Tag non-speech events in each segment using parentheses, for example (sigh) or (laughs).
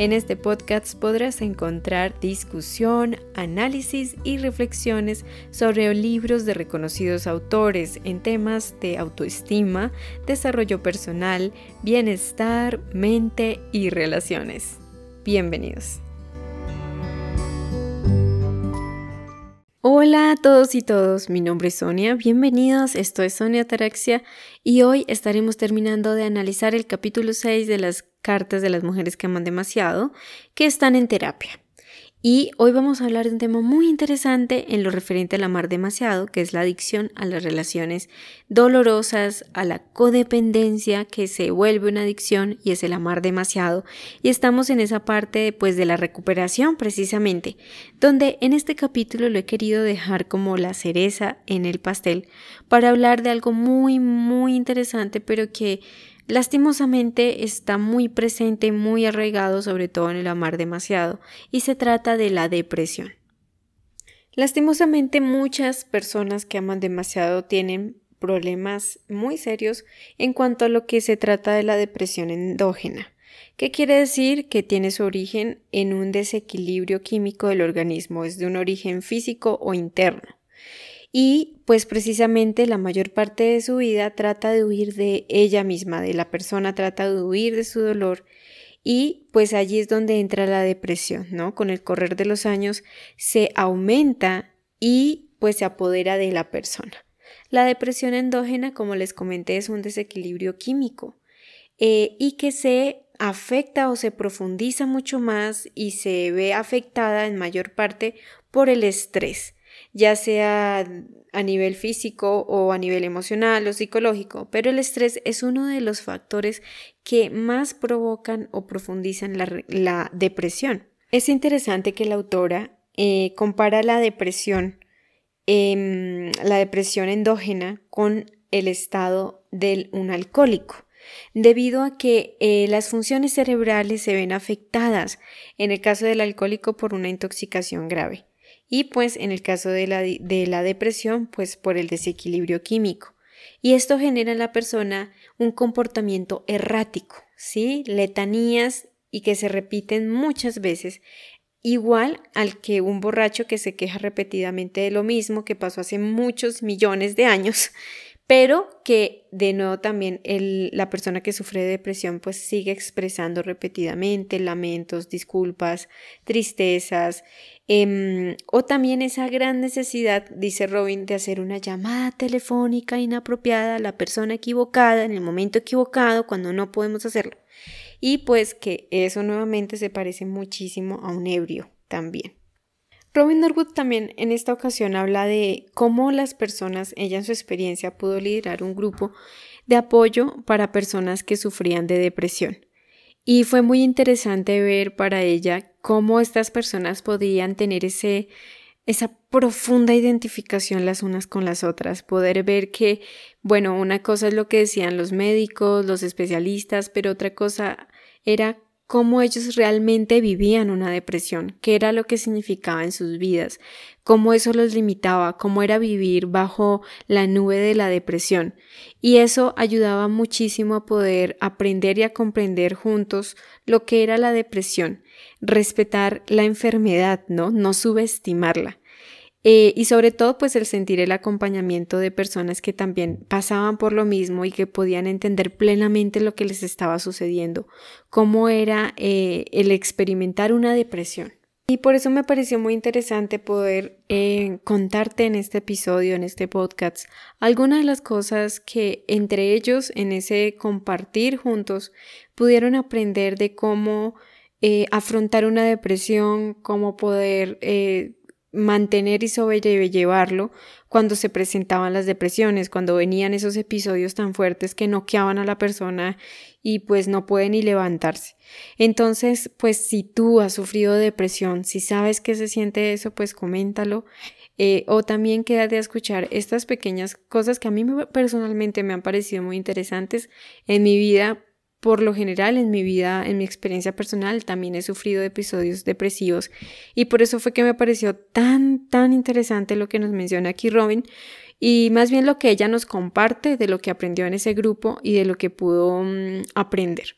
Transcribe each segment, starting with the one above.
En este podcast podrás encontrar discusión, análisis y reflexiones sobre libros de reconocidos autores en temas de autoestima, desarrollo personal, bienestar, mente y relaciones. Bienvenidos. Hola a todos y todos, mi nombre es Sonia, bienvenidos, esto es Sonia Taraxia y hoy estaremos terminando de analizar el capítulo 6 de las cartas de las mujeres que aman demasiado que están en terapia. Y hoy vamos a hablar de un tema muy interesante en lo referente al amar demasiado, que es la adicción a las relaciones dolorosas, a la codependencia, que se vuelve una adicción y es el amar demasiado. Y estamos en esa parte pues de la recuperación precisamente, donde en este capítulo lo he querido dejar como la cereza en el pastel para hablar de algo muy muy interesante, pero que Lastimosamente está muy presente, muy arraigado, sobre todo en el amar demasiado, y se trata de la depresión. Lastimosamente muchas personas que aman demasiado tienen problemas muy serios en cuanto a lo que se trata de la depresión endógena. ¿Qué quiere decir? Que tiene su origen en un desequilibrio químico del organismo, es de un origen físico o interno y pues precisamente la mayor parte de su vida trata de huir de ella misma, de la persona, trata de huir de su dolor y pues allí es donde entra la depresión, ¿no? Con el correr de los años se aumenta y pues se apodera de la persona. La depresión endógena, como les comenté, es un desequilibrio químico eh, y que se afecta o se profundiza mucho más y se ve afectada en mayor parte por el estrés ya sea a nivel físico o a nivel emocional o psicológico, pero el estrés es uno de los factores que más provocan o profundizan la, depresión. Es interesante que la autora eh, compara la depresión, em, la depresión endógena con el estado de un alcohólico debido a que eh, las funciones cerebrales se ven afectadas en el caso del alcohólico por una intoxicación grave y pues en el caso de la, de la depresión, pues por el desequilibrio químico. Y esto genera en la persona un comportamiento errático, ¿sí? Letanías y que se repiten muchas veces, igual al que un borracho que se queja repetidamente de lo mismo que pasó hace muchos millones de años (laughs) pero que de nuevo también la persona que sufre de depresión pues sigue expresando repetidamente lamentos, disculpas, tristezas, em, o también esa gran necesidad, dice Robin, de hacer una llamada telefónica inapropiada a la persona equivocada en el momento equivocado cuando no podemos hacerlo. Y pues que eso nuevamente se parece muchísimo a un ebrio también. Robin Norwood también en esta ocasión habla de cómo las personas, ella en su experiencia pudo liderar un grupo de apoyo para personas que sufrían de depresión. Y fue muy interesante ver para ella cómo estas personas podían tener ese, esa profunda identificación las unas con las otras, poder ver que, bueno, una cosa es lo que decían los médicos, los especialistas, pero otra cosa era cómo ellos realmente vivían una depresión, qué era lo que significaba en sus vidas, cómo eso los limitaba, cómo era vivir bajo la nube de la depresión. Y eso ayudaba muchísimo a poder aprender y a comprender juntos lo que era la depresión, respetar la enfermedad, ¿no? No subestimarla. Eh, y sobre todo pues el sentir el acompañamiento de personas que también pasaban por lo mismo y que podían entender plenamente lo que les estaba sucediendo, cómo era eh, el experimentar una depresión. Y por eso me pareció muy interesante poder eh, contarte en este episodio, en este podcast, algunas de las cosas que entre ellos en ese compartir juntos pudieron aprender de cómo afrontar una depresión, cómo poder mantener y sobrellevarlo cuando se presentaban las depresiones, cuando venían esos episodios tan fuertes que noqueaban a la persona y pues no puede ni levantarse. Entonces, pues si tú has sufrido depresión, si sabes que se siente eso, pues coméntalo. Eh, o también quédate a escuchar estas pequeñas cosas que a mí personalmente me han parecido muy interesantes en mi vida por lo general en mi vida, en mi experiencia personal, también he sufrido episodios depresivos y por eso fue que me pareció tan, tan interesante lo que nos menciona aquí Robin y más bien lo que ella nos comparte de lo que aprendió en ese grupo y de lo que pudo mm, aprender.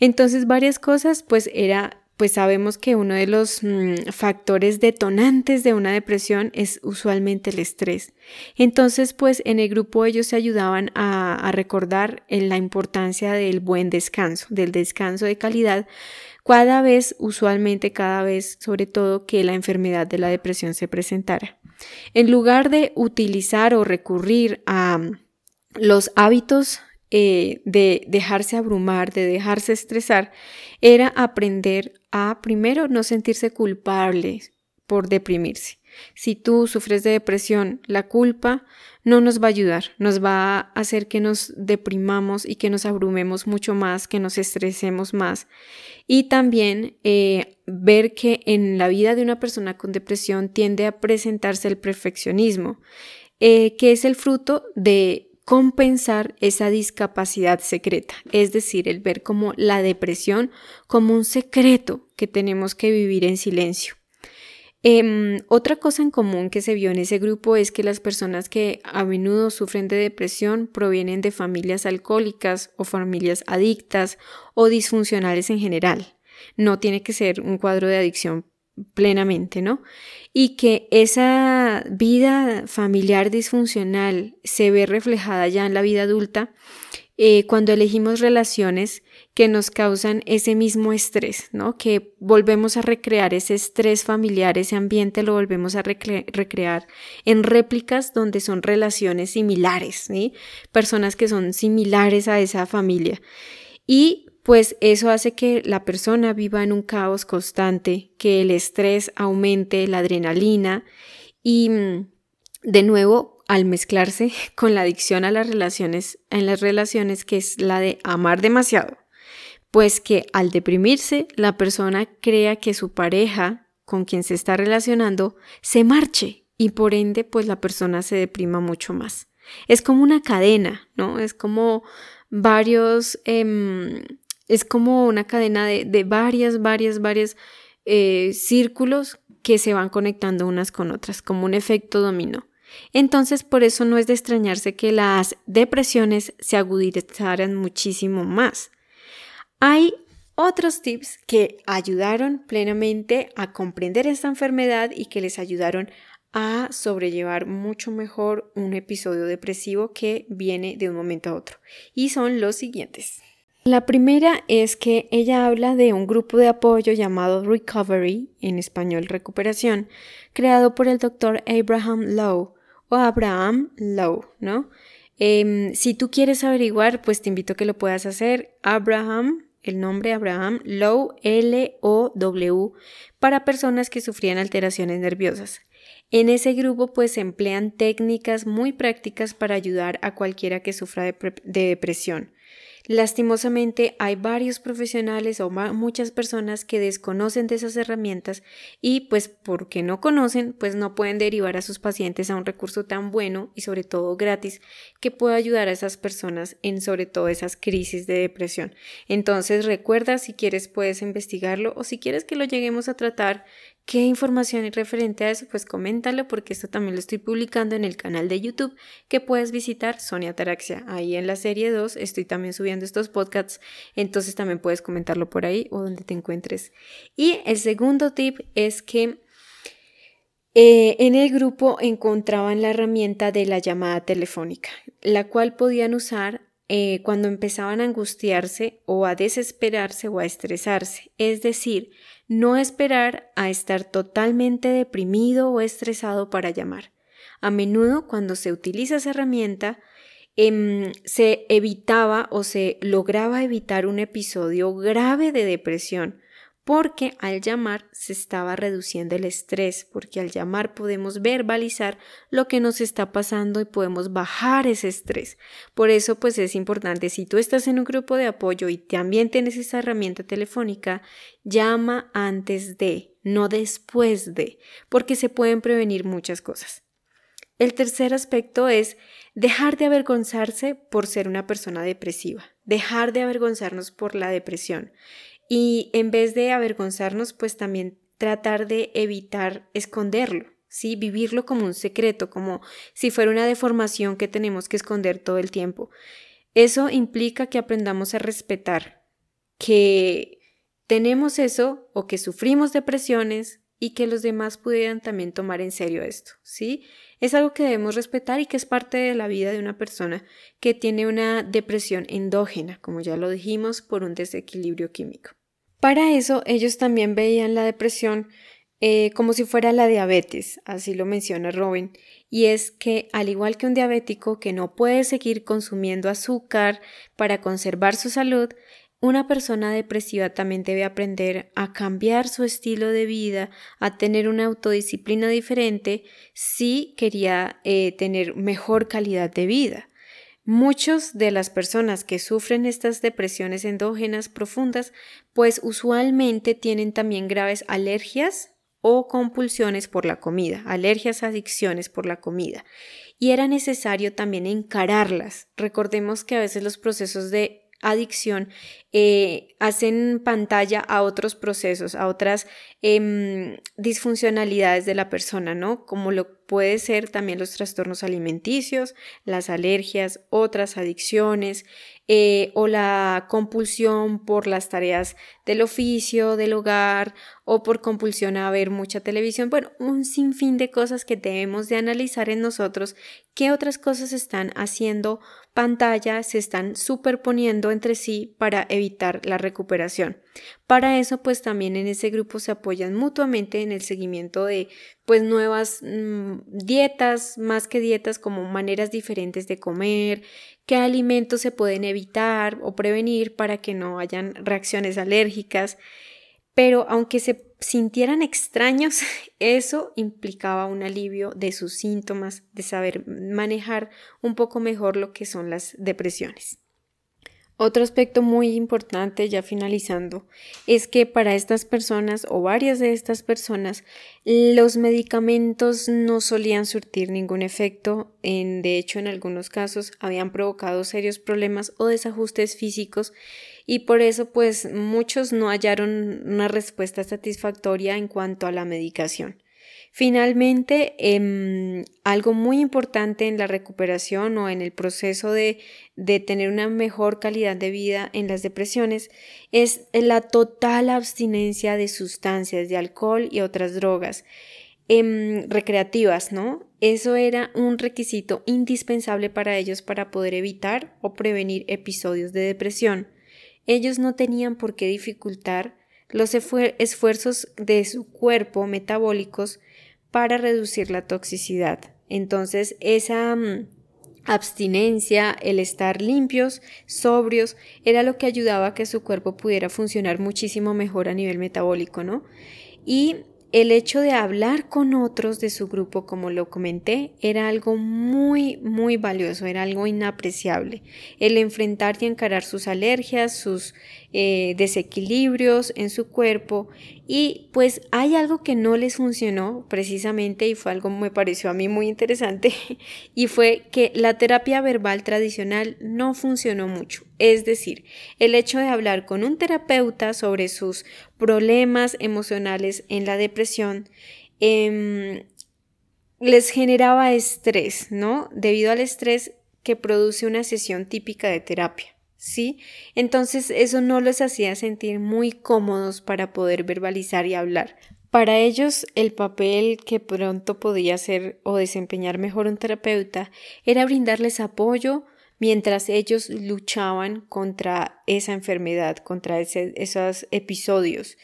Entonces varias cosas pues era pues sabemos que uno de los mm, factores detonantes de una depresión es usualmente el estrés. Entonces, pues en el grupo ellos se ayudaban a, a recordar en la importancia del buen descanso, del descanso de calidad, cada vez, usualmente cada vez, sobre todo que la enfermedad de la depresión se presentara. En lugar de utilizar o recurrir a mm, los hábitos eh, de dejarse abrumar, de dejarse estresar, era aprender a primero no sentirse culpable por deprimirse. Si tú sufres de depresión, la culpa no nos va a ayudar, nos va a hacer que nos deprimamos y que nos abrumemos mucho más, que nos estresemos más. Y también eh, ver que en la vida de una persona con depresión tiende a presentarse el perfeccionismo, eh, que es el fruto de compensar esa discapacidad secreta, es decir, el ver como la depresión como un secreto que tenemos que vivir en silencio. Em, otra cosa en común que se vio en ese grupo es que las personas que a menudo sufren de depresión provienen de familias alcohólicas o familias adictas o disfuncionales en general. No tiene que ser un cuadro de adicción plenamente, ¿no? Y que esa vida familiar disfuncional se ve reflejada ya en la vida adulta eh, cuando elegimos relaciones que nos causan ese mismo estrés, ¿no? Que volvemos a recrear ese estrés familiar, ese ambiente lo volvemos a recrear en réplicas donde son relaciones similares. Personas que son similares a esa familia. Y pues eso hace que la persona viva en un caos constante, que el estrés aumente, la adrenalina y mm, de nuevo al mezclarse (laughs) con la adicción a las relaciones, en las relaciones que es la de amar demasiado, pues que al deprimirse la persona crea que su pareja con quien se está relacionando se marche y por ende pues la persona se deprima mucho más. Es como una cadena, ¿no? Es como varios em, es como una cadena de, varias, varias, varias eh, círculos que se van conectando unas con otras, como un efecto dominó. Entonces, por eso no es de extrañarse que las depresiones se agudizaran muchísimo más. Hay otros tips que ayudaron plenamente a comprender esta enfermedad y que les ayudaron a sobrellevar mucho mejor un episodio depresivo que viene de un momento a otro. Y son los siguientes. La primera es que ella habla de un grupo de apoyo llamado Recovery, en español recuperación, creado por el doctor Abraham Lowe o Abraham Lowe, ¿no? Em, si tú quieres averiguar, pues te invito a que lo puedas hacer. Abraham, el nombre Abraham Lowe, L-O-W, para personas que sufrían alteraciones nerviosas. En ese grupo pues se emplean técnicas muy prácticas para ayudar a cualquiera que sufra de depresión. Lastimosamente hay varios profesionales o muchas personas que desconocen de esas herramientas y pues porque no conocen pues no pueden derivar a sus pacientes a un recurso tan bueno y sobre todo gratis que pueda ayudar a esas personas en sobre todo esas crisis de depresión. Entonces recuerda si quieres puedes investigarlo o si quieres que lo lleguemos a tratar ¿Qué información referente a eso? Pues coméntalo porque esto también lo estoy publicando en el canal de YouTube que puedes visitar Sonia Taraxia. Ahí en la serie 2 estoy también subiendo estos podcasts, entonces también puedes comentarlo por ahí o donde te encuentres. Y el segundo tip es que eh, en el grupo encontraban la herramienta de la llamada telefónica, la cual podían usar eh, cuando empezaban a angustiarse o a desesperarse o a estresarse. Es decir, no esperar a estar totalmente deprimido o estresado para llamar. A menudo cuando se utiliza esa herramienta, em, se evitaba o se lograba evitar un episodio grave de depresión porque al llamar se estaba reduciendo el estrés, porque al llamar podemos verbalizar lo que nos está pasando y podemos bajar ese estrés. Por eso pues es importante, si tú estás en un grupo de apoyo y también tienes esa herramienta telefónica, llama antes de, no después de, porque se pueden prevenir muchas cosas. El tercer aspecto es dejar de avergonzarse por ser una persona depresiva, dejar de avergonzarnos por la depresión. Y en vez de avergonzarnos, pues también tratar de evitar esconderlo, ¿sí? Vivirlo como un secreto, como si fuera una deformación que tenemos que esconder todo el tiempo. Eso implica que aprendamos a respetar, que tenemos eso o que sufrimos depresiones y que los demás pudieran también tomar en serio esto, ¿sí? Es algo que debemos respetar y que es parte de la vida de una persona que tiene una depresión endógena, como ya lo dijimos, por un desequilibrio químico. Para eso ellos también veían la depresión eh, como si fuera la diabetes, así lo menciona Robin, y es que al igual que un diabético que no puede seguir consumiendo azúcar para conservar su salud, una persona depresiva también debe aprender a cambiar su estilo de vida, a tener una autodisciplina diferente si quería eh, tener mejor calidad de vida. Muchos de las personas que sufren estas depresiones endógenas profundas, pues usualmente tienen también graves alergias o compulsiones por la comida, alergias, adicciones por la comida. Y era necesario también encararlas. Recordemos que a veces los procesos de adicción eh, hacen pantalla a otros procesos, a otras em, disfuncionalidades de la persona, ¿no? Como lo puede ser también los trastornos alimenticios, las alergias, otras adicciones eh, o la compulsión por las tareas del oficio, del hogar o por compulsión a ver mucha televisión. Bueno, un sinfín de cosas que debemos de analizar en nosotros, qué otras cosas están haciendo pantalla, se están superponiendo entre sí para evitar la recuperación. Para eso, pues también en ese grupo se apoyan mutuamente en el seguimiento de pues nuevas mm, dietas, más que dietas como maneras diferentes de comer, qué alimentos se pueden evitar o prevenir para que no hayan reacciones alérgicas. Pero aunque se sintieran extraños, (laughs) eso implicaba un alivio de sus síntomas, de saber manejar un poco mejor lo que son las depresiones. Otro aspecto muy importante, ya finalizando, es que para estas personas o varias de estas personas los medicamentos no solían surtir ningún efecto, en, de hecho en algunos casos habían provocado serios problemas o desajustes físicos y por eso pues muchos no hallaron una respuesta satisfactoria en cuanto a la medicación. Finalmente, em, algo muy importante en la recuperación o en el proceso de, tener una mejor calidad de vida en las depresiones es la total abstinencia de sustancias, de alcohol y otras drogas em, recreativas, ¿no? Eso era un requisito indispensable para ellos para poder evitar o prevenir episodios de depresión. Ellos no tenían por qué dificultar los esfuerzos de su cuerpo metabólicos para reducir la toxicidad. Entonces, esa mm, abstinencia, el estar limpios, sobrios, era lo que ayudaba a que su cuerpo pudiera funcionar muchísimo mejor a nivel metabólico, ¿no? Y el hecho de hablar con otros de su grupo, como lo comenté, era algo muy, muy valioso, era algo inapreciable. El enfrentar y encarar sus alergias, sus eh, desequilibrios en su cuerpo y pues hay algo que no les funcionó precisamente y fue algo que me pareció a mí muy interesante (laughs) y fue que la terapia verbal tradicional no funcionó mucho. Es decir, el hecho de hablar con un terapeuta sobre sus problemas emocionales en la depresión em, les generaba estrés, ¿no? Debido al estrés que produce una sesión típica de terapia. ¿Sí? Entonces eso no les hacía sentir muy cómodos para poder verbalizar y hablar. Para ellos, el papel que pronto podía hacer o desempeñar mejor un terapeuta era brindarles apoyo mientras ellos luchaban contra esa enfermedad, contra esos episodios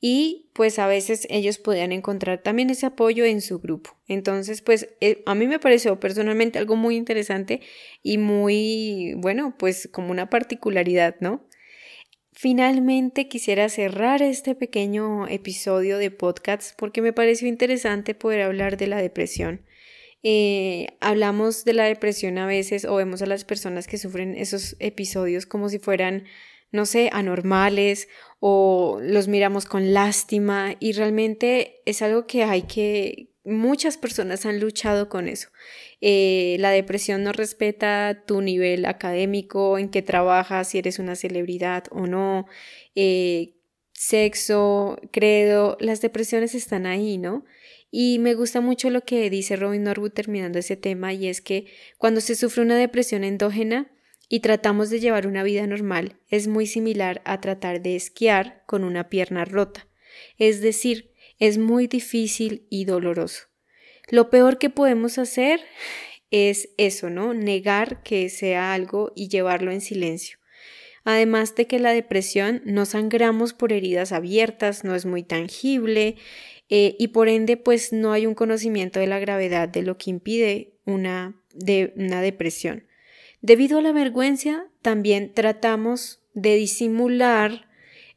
y pues a veces ellos podían encontrar también ese apoyo en su grupo. Entonces, pues eh, a mí me pareció personalmente algo muy interesante y muy, bueno, pues como una particularidad, ¿no? Finalmente quisiera cerrar este pequeño episodio de podcast porque me pareció interesante poder hablar de la depresión. Eh, hablamos de la depresión a veces o vemos a las personas que sufren esos episodios como si fueran no sé, anormales o los miramos con lástima y realmente es algo que hay que, muchas personas han luchado con eso. Eh, la depresión no respeta tu nivel académico, en qué trabajas, si eres una celebridad o no, eh, sexo, credo, las depresiones están ahí, ¿no? Y me gusta mucho lo que dice Robin Norwood terminando ese tema y es que cuando se sufre una depresión endógena, y tratamos de llevar una vida normal, es muy similar a tratar de esquiar con una pierna rota. Es decir, es muy difícil y doloroso. Lo peor que podemos hacer es eso, ¿no? Negar que sea algo y llevarlo en silencio. Además de que la depresión no sangramos por heridas abiertas, no es muy tangible eh, y por ende pues no hay un conocimiento de la gravedad de lo que impide una, una depresión. Debido a la vergüenza, también tratamos de disimular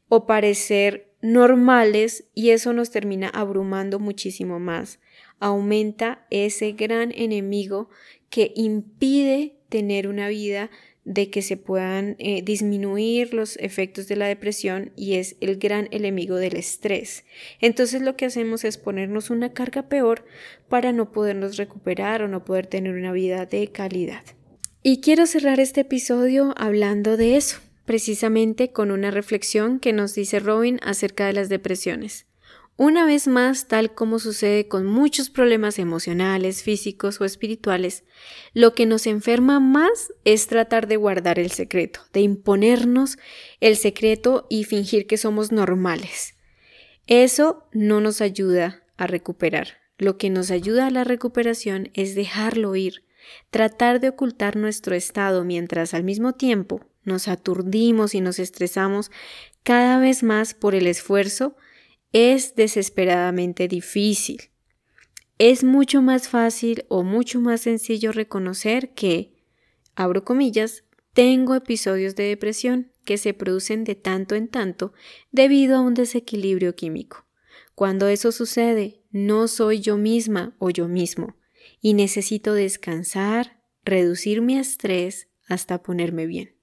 o parecer normales y eso nos termina abrumando muchísimo más. Aumenta ese gran enemigo que impide tener una vida de que se puedan eh, disminuir los efectos de la depresión y es el gran enemigo del estrés. Entonces lo que hacemos es ponernos una carga peor para no podernos recuperar o no poder tener una vida de calidad. Y quiero cerrar este episodio hablando de eso, precisamente con una reflexión que nos dice Robin acerca de las depresiones. Una vez más, tal como sucede con muchos problemas emocionales, físicos o espirituales, lo que nos enferma más es tratar de guardar el secreto, de imponernos el secreto y fingir que somos normales. Eso no nos ayuda a recuperar. Lo que nos ayuda a la recuperación es dejarlo ir, tratar de ocultar nuestro estado mientras al mismo tiempo nos aturdimos y nos estresamos cada vez más por el esfuerzo es desesperadamente difícil. Es mucho más fácil o mucho más sencillo reconocer que, abro comillas, tengo episodios de depresión que se producen de tanto en tanto debido a un desequilibrio químico. Cuando eso sucede, no soy yo misma o yo mismo y necesito descansar, reducir mi estrés hasta ponerme bien.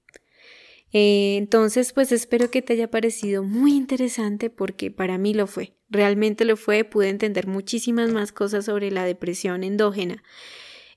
Eh, entonces, pues espero que te haya parecido muy interesante porque para mí lo fue. Realmente lo fue, pude entender muchísimas más cosas sobre la depresión endógena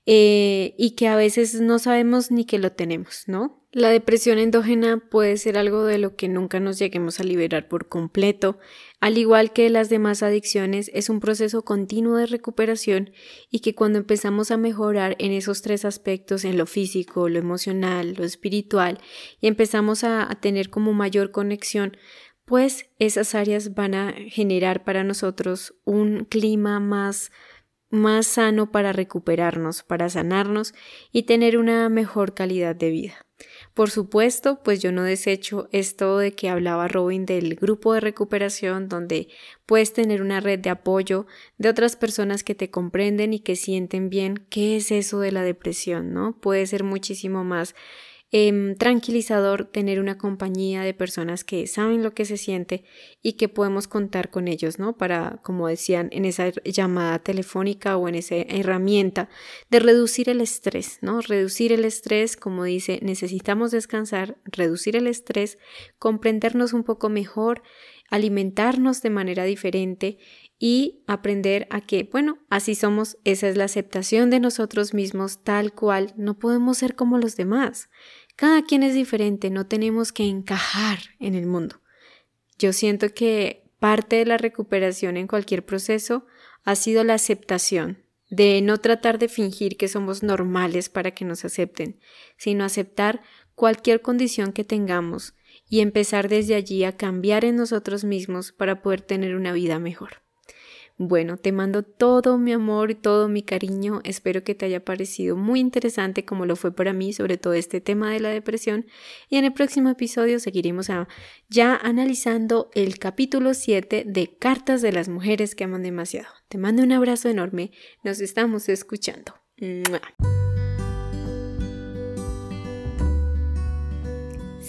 eh, y que a veces no sabemos ni que lo tenemos, ¿no? La depresión endógena puede ser algo de lo que nunca nos lleguemos a liberar por completo, al igual que las demás adicciones, es un proceso continuo de recuperación y que cuando empezamos a mejorar en esos tres aspectos, en lo físico, lo emocional, lo espiritual, y empezamos a, tener como mayor conexión, pues esas áreas van a generar para nosotros un clima más más sano para recuperarnos, para sanarnos y tener una mejor calidad de vida. Por supuesto, pues yo no desecho esto de que hablaba Robin del grupo de recuperación donde puedes tener una red de apoyo de otras personas que te comprenden y que sienten bien qué es eso de la depresión, ¿no? Puede ser muchísimo más Em, tranquilizador tener una compañía de personas que saben lo que se siente y que podemos contar con ellos, ¿no? Para, como decían, en esa llamada telefónica o en esa herramienta de reducir el estrés, ¿no? Reducir el estrés, como dice, necesitamos descansar, reducir el estrés, comprendernos un poco mejor, alimentarnos de manera diferente y aprender a que, bueno, así somos, esa es la aceptación de nosotros mismos tal cual, no podemos ser como los demás. Cada quien es diferente, no tenemos que encajar en el mundo. Yo siento que parte de la recuperación en cualquier proceso ha sido la aceptación, de no tratar de fingir que somos normales para que nos acepten, sino aceptar cualquier condición que tengamos y empezar desde allí a cambiar en nosotros mismos para poder tener una vida mejor. Bueno, te mando todo mi amor y todo mi cariño. Espero que te haya parecido muy interesante como lo fue para mí, sobre todo este tema de la depresión. Y en el próximo episodio seguiremos ya analizando el capítulo 7 de Cartas de las Mujeres que aman demasiado. Te mando un abrazo enorme. Nos estamos escuchando.